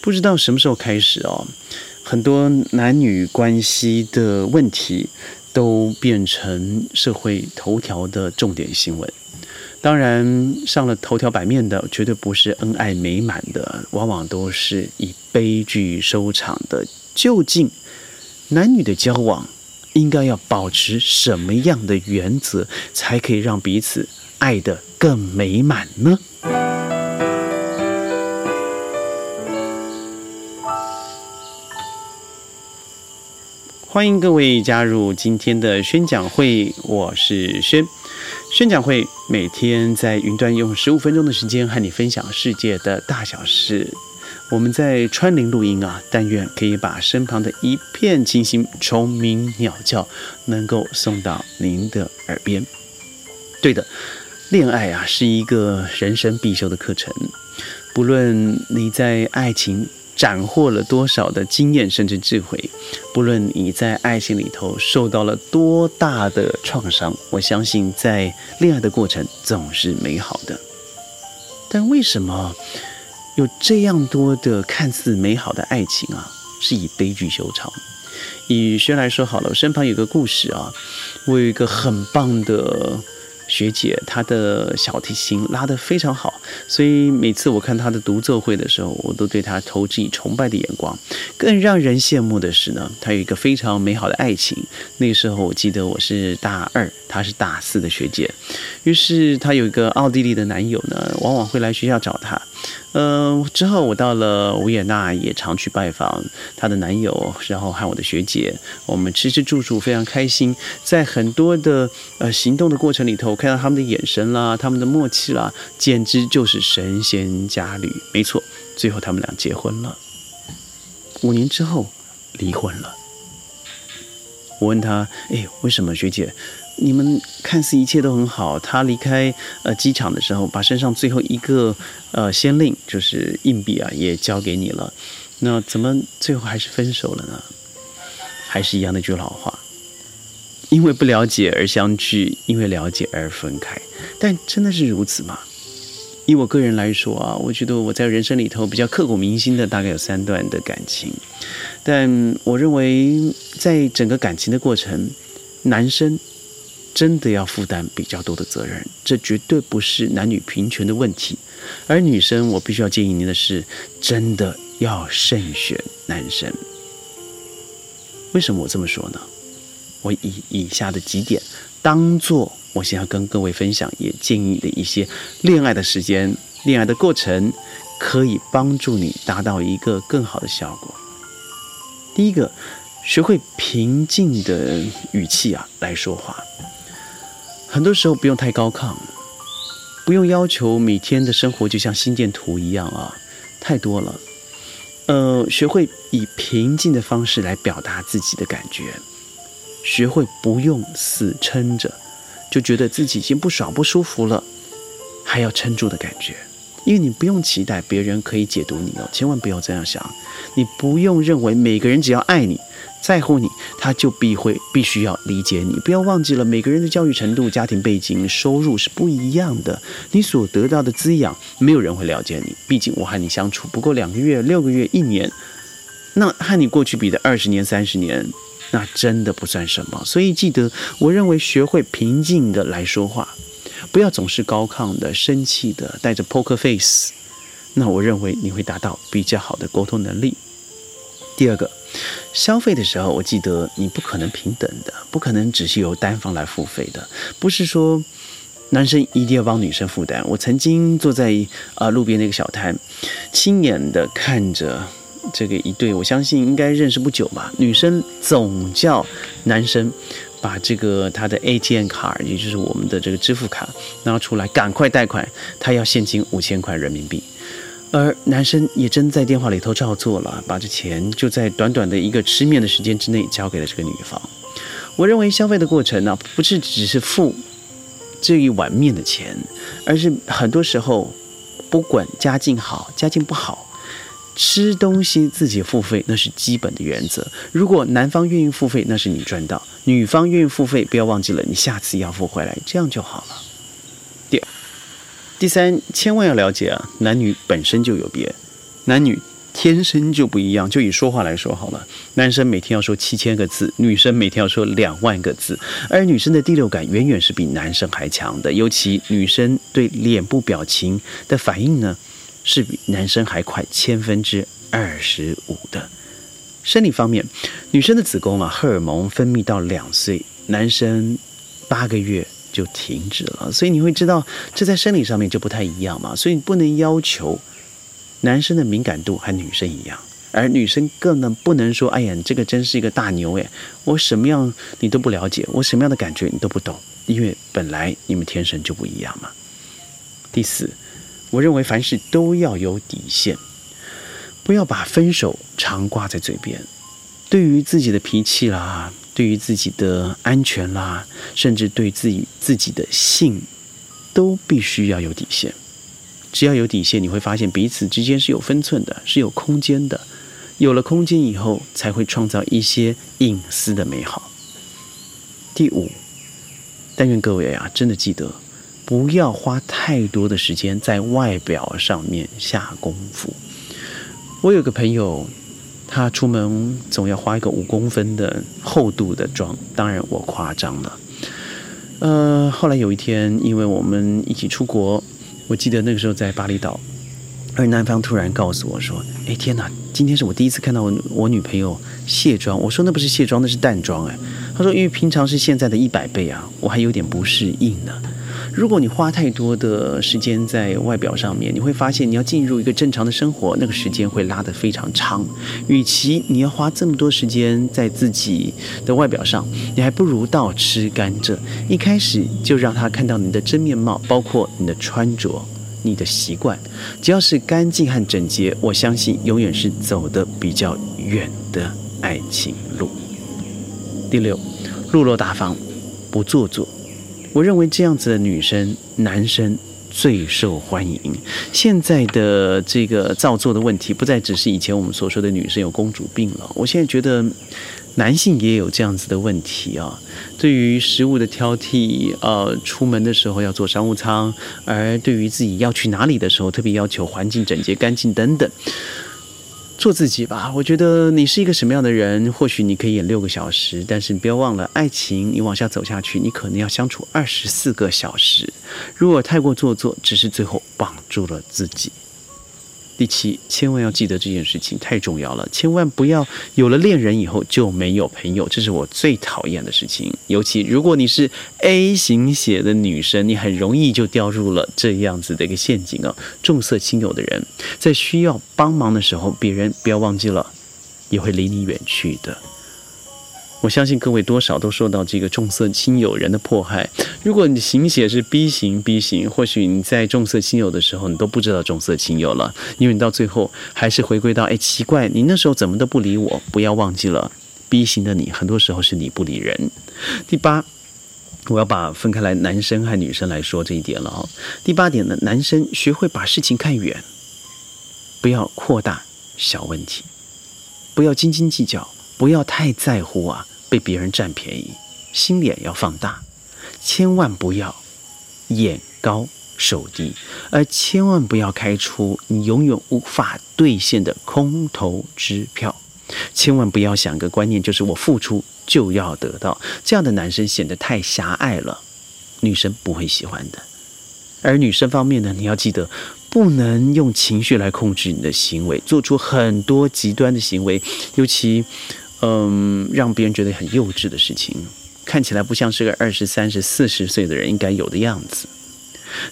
不知道什么时候开始哦，很多男女关系的问题都变成社会头条的重点新闻。当然，上了头条版面的绝对不是恩爱美满的，往往都是以悲剧收场的。究竟男女的交往应该要保持什么样的原则，才可以让彼此爱得更美满呢？欢迎各位加入今天的宣讲会，我是轩。宣讲会每天在云端用十五分钟的时间和你分享世界的大小事。我们在川林录音啊，但愿可以把身旁的一片清新、虫鸣鸟叫能够送到您的耳边。对的，恋爱啊是一个人生必修的课程，不论你在爱情。斩获了多少的经验，甚至智慧。不论你在爱情里头受到了多大的创伤，我相信在恋爱的过程总是美好的。但为什么有这样多的看似美好的爱情啊，是以悲剧收场？以轩来说好了，我身旁有个故事啊，我有一个很棒的。学姐她的小提琴拉得非常好，所以每次我看她的独奏会的时候，我都对她投之以崇拜的眼光。更让人羡慕的是呢，她有一个非常美好的爱情。那个时候我记得我是大二，她是大四的学姐，于是她有一个奥地利的男友呢，往往会来学校找她。嗯，之后我到了维也纳，也常去拜访她的男友，然后和我的学姐，我们吃吃住住，非常开心。在很多的呃行动的过程里头，看到他们的眼神啦，他们的默契啦，简直就是神仙佳侣。没错，最后他们俩结婚了。五年之后，离婚了。我问他，哎，为什么学姐？你们看似一切都很好，他离开呃机场的时候，把身上最后一个呃先令，就是硬币啊，也交给你了。那怎么最后还是分手了呢？还是一样那句老话，因为不了解而相聚，因为了解而分开。但真的是如此吗？以我个人来说啊，我觉得我在人生里头比较刻骨铭心的大概有三段的感情。但我认为在整个感情的过程，男生。真的要负担比较多的责任，这绝对不是男女平权的问题。而女生，我必须要建议您的是，真的要慎选男生。为什么我这么说呢？我以以下的几点当做我想要跟各位分享，也建议你的一些恋爱的时间、恋爱的过程，可以帮助你达到一个更好的效果。第一个，学会平静的语气啊来说话。很多时候不用太高亢，不用要求每天的生活就像心电图一样啊，太多了。呃，学会以平静的方式来表达自己的感觉，学会不用死撑着，就觉得自己已经不爽不舒服了，还要撑住的感觉。因为你不用期待别人可以解读你哦，千万不要这样想。你不用认为每个人只要爱你。在乎你，他就必会必须要理解你。不要忘记了，每个人的教育程度、家庭背景、收入是不一样的。你所得到的滋养，没有人会了解你。毕竟我和你相处不过两个月、六个月、一年，那和你过去比的二十年、三十年，那真的不算什么。所以记得，我认为学会平静的来说话，不要总是高亢的、生气的、带着 poker face。那我认为你会达到比较好的沟通能力。第二个。消费的时候，我记得你不可能平等的，不可能只是由单方来付费的。不是说男生一定要帮女生负担。我曾经坐在啊路边那个小摊，亲眼的看着这个一对，我相信应该认识不久吧。女生总叫男生把这个他的 ATM 卡，也就是我们的这个支付卡拿出来，赶快贷款，他要现金五千块人民币。而男生也真在电话里头照做了，把这钱就在短短的一个吃面的时间之内交给了这个女方。我认为消费的过程呢，不是只是付这一碗面的钱，而是很多时候，不管家境好家境不好，吃东西自己付费那是基本的原则。如果男方愿意付费，那是你赚到；女方愿意付费，不要忘记了，你下次要付回来，这样就好了。第二。第三，千万要了解啊，男女本身就有别，男女天生就不一样。就以说话来说好了，男生每天要说七千个字，女生每天要说两万个字，而女生的第六感远远是比男生还强的。尤其女生对脸部表情的反应呢，是比男生还快千分之二十五的。生理方面，女生的子宫啊，荷尔蒙分泌到两岁，男生八个月就停止了。所以你会知道，这在生理上面就不太一样嘛。所以你不能要求男生的敏感度和女生一样，而女生更能不能说：“哎呀，你这个真是一个大牛哎，我什么样你都不了解，我什么样的感觉你都不懂，因为本来你们天生就不一样嘛。”第四，我认为凡事都要有底线。不要把分手常挂在嘴边。对于自己的脾气啦，对于自己的安全啦，甚至对自己自己的性，都必须要有底线。只要有底线，你会发现彼此之间是有分寸的，是有空间的。有了空间以后，才会创造一些隐私的美好。第五，但愿各位啊，真的记得，不要花太多的时间在外表上面下功夫。我有个朋友，他出门总要花一个五公分的厚度的妆，当然我夸张了。呃，后来有一天，因为我们一起出国，我记得那个时候在巴厘岛，而男方突然告诉我说：“哎，天哪，今天是我第一次看到我我女朋友卸妆。”我说：“那不是卸妆，那是淡妆。”哎，他说：“因为平常是现在的一百倍啊，我还有点不适应呢。”如果你花太多的时间在外表上面，你会发现你要进入一个正常的生活，那个时间会拉得非常长。与其你要花这么多时间在自己的外表上，你还不如倒吃甘蔗，一开始就让他看到你的真面貌，包括你的穿着、你的习惯。只要是干净和整洁，我相信永远是走得比较远的爱情路。第六，落落大方，不做作。我认为这样子的女生、男生最受欢迎。现在的这个造作的问题，不再只是以前我们所说的女生有公主病了。我现在觉得，男性也有这样子的问题啊。对于食物的挑剔，呃，出门的时候要坐商务舱，而对于自己要去哪里的时候，特别要求环境整洁、干净等等。做自己吧，我觉得你是一个什么样的人，或许你可以演六个小时，但是你不要忘了，爱情你往下走下去，你可能要相处二十四个小时。如果太过做作，只是最后绑住了自己。第七，千万要记得这件事情太重要了，千万不要有了恋人以后就没有朋友，这是我最讨厌的事情。尤其如果你是 A 型血的女生，你很容易就掉入了这样子的一个陷阱啊！重色轻友的人，在需要帮忙的时候，别人不要忘记了，也会离你远去的。我相信各位多少都受到这个重色轻友人的迫害。如果你型血是 B 型，B 型，或许你在重色轻友的时候，你都不知道重色轻友了，因为你到最后还是回归到，哎，奇怪，你那时候怎么都不理我？不要忘记了，B 型的你，很多时候是你不理人。第八，我要把分开来男生和女生来说这一点了哦。第八点呢，男生学会把事情看远，不要扩大小问题，不要斤斤计较，不要太在乎啊。被别人占便宜，心眼要放大，千万不要眼高手低，而千万不要开出你永远无法兑现的空头支票。千万不要想个观念，就是我付出就要得到，这样的男生显得太狭隘了，女生不会喜欢的。而女生方面呢，你要记得，不能用情绪来控制你的行为，做出很多极端的行为，尤其。嗯，让别人觉得很幼稚的事情，看起来不像是个二十三、十四十岁的人应该有的样子。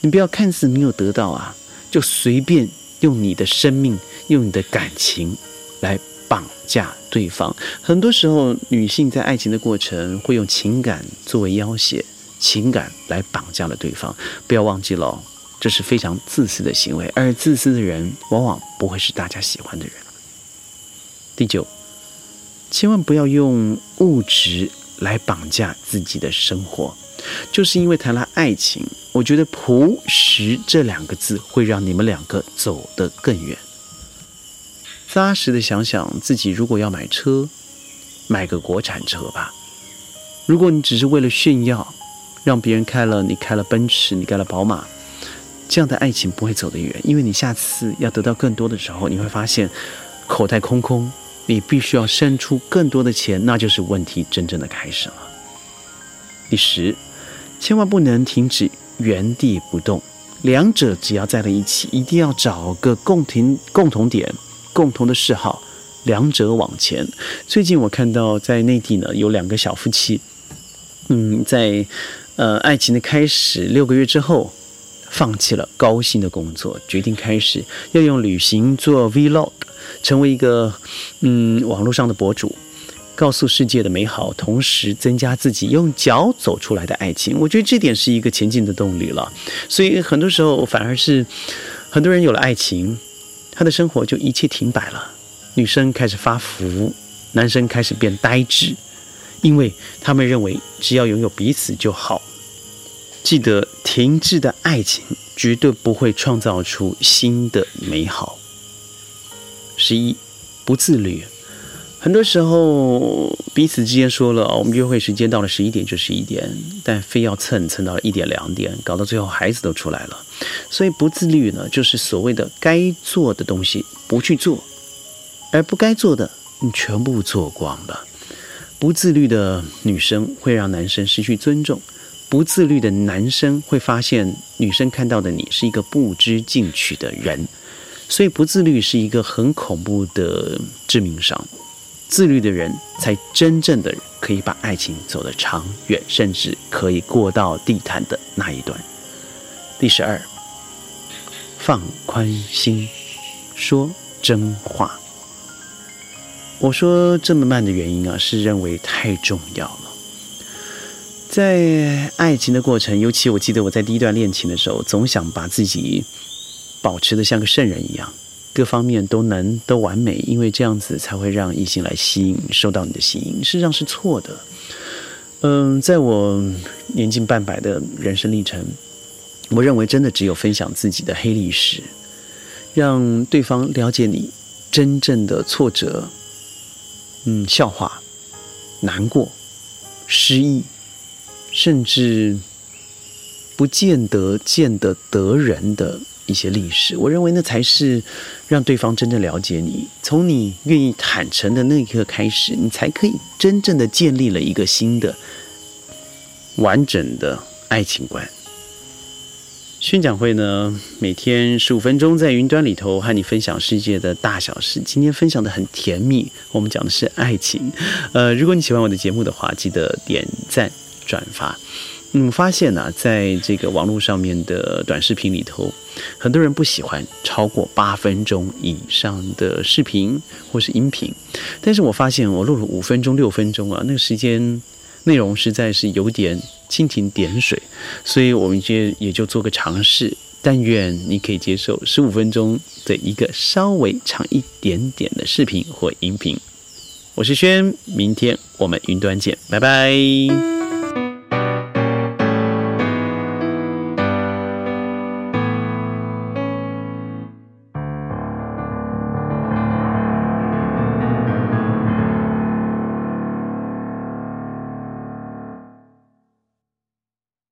你不要看似没有得到啊，就随便用你的生命、用你的感情来绑架对方。很多时候，女性在爱情的过程会用情感作为要挟，情感来绑架了对方。不要忘记了，这是非常自私的行为，而自私的人往往不会是大家喜欢的人。第九。千万不要用物质来绑架自己的生活，就是因为谈了爱情，我觉得朴实这两个字会让你们两个走得更远。扎实的想想自己，如果要买车，买个国产车吧。如果你只是为了炫耀，让别人开了，你开了奔驰，你开了宝马，这样的爱情不会走得远，因为你下次要得到更多的时候，你会发现。口袋空空，你必须要生出更多的钱，那就是问题真正的开始了。第十，千万不能停止原地不动，两者只要在了一起，一定要找个共同共同点、共同的嗜好，两者往前。最近我看到在内地呢，有两个小夫妻，嗯，在呃爱情的开始六个月之后，放弃了高薪的工作，决定开始要用旅行做 vlog，成为一个嗯网络上的博主。告诉世界的美好，同时增加自己用脚走出来的爱情，我觉得这点是一个前进的动力了。所以很多时候反而是很多人有了爱情，他的生活就一切停摆了。女生开始发福，男生开始变呆滞，因为他们认为只要拥有彼此就好。记得，停滞的爱情绝对不会创造出新的美好。十一，不自律。很多时候，彼此之间说了，我们约会时间到了十一点就十一点，但非要蹭蹭到了一点两点，搞到最后孩子都出来了。所以不自律呢，就是所谓的该做的东西不去做，而不该做的你全部做光了。不自律的女生会让男生失去尊重，不自律的男生会发现女生看到的你是一个不知进取的人。所以不自律是一个很恐怖的致命伤。自律的人才真正的可以把爱情走得长远，甚至可以过到地毯的那一段。第十二，放宽心，说真话。我说这么慢的原因啊，是认为太重要了。在爱情的过程，尤其我记得我在第一段恋情的时候，总想把自己保持的像个圣人一样。各方面都能都完美，因为这样子才会让异性来吸引，受到你的吸引。事实上是错的。嗯，在我年近半百的人生历程，我认为真的只有分享自己的黑历史，让对方了解你真正的挫折，嗯，笑话、难过、失意，甚至不见得见得得人的。一些历史，我认为那才是让对方真正了解你。从你愿意坦诚的那一刻开始，你才可以真正的建立了一个新的完整的爱情观。宣讲会呢，每天十五分钟，在云端里头和你分享世界的大小事。今天分享的很甜蜜，我们讲的是爱情。呃，如果你喜欢我的节目的话，记得点赞转发。嗯，发现呢，在这个网络上面的短视频里头，很多人不喜欢超过八分钟以上的视频或是音频。但是我发现我录了五分钟、六分钟啊，那个时间内容实在是有点蜻蜓点水，所以我们今天也就做个尝试。但愿你可以接受十五分钟的一个稍微长一点点的视频或音频。我是轩，明天我们云端见，拜拜。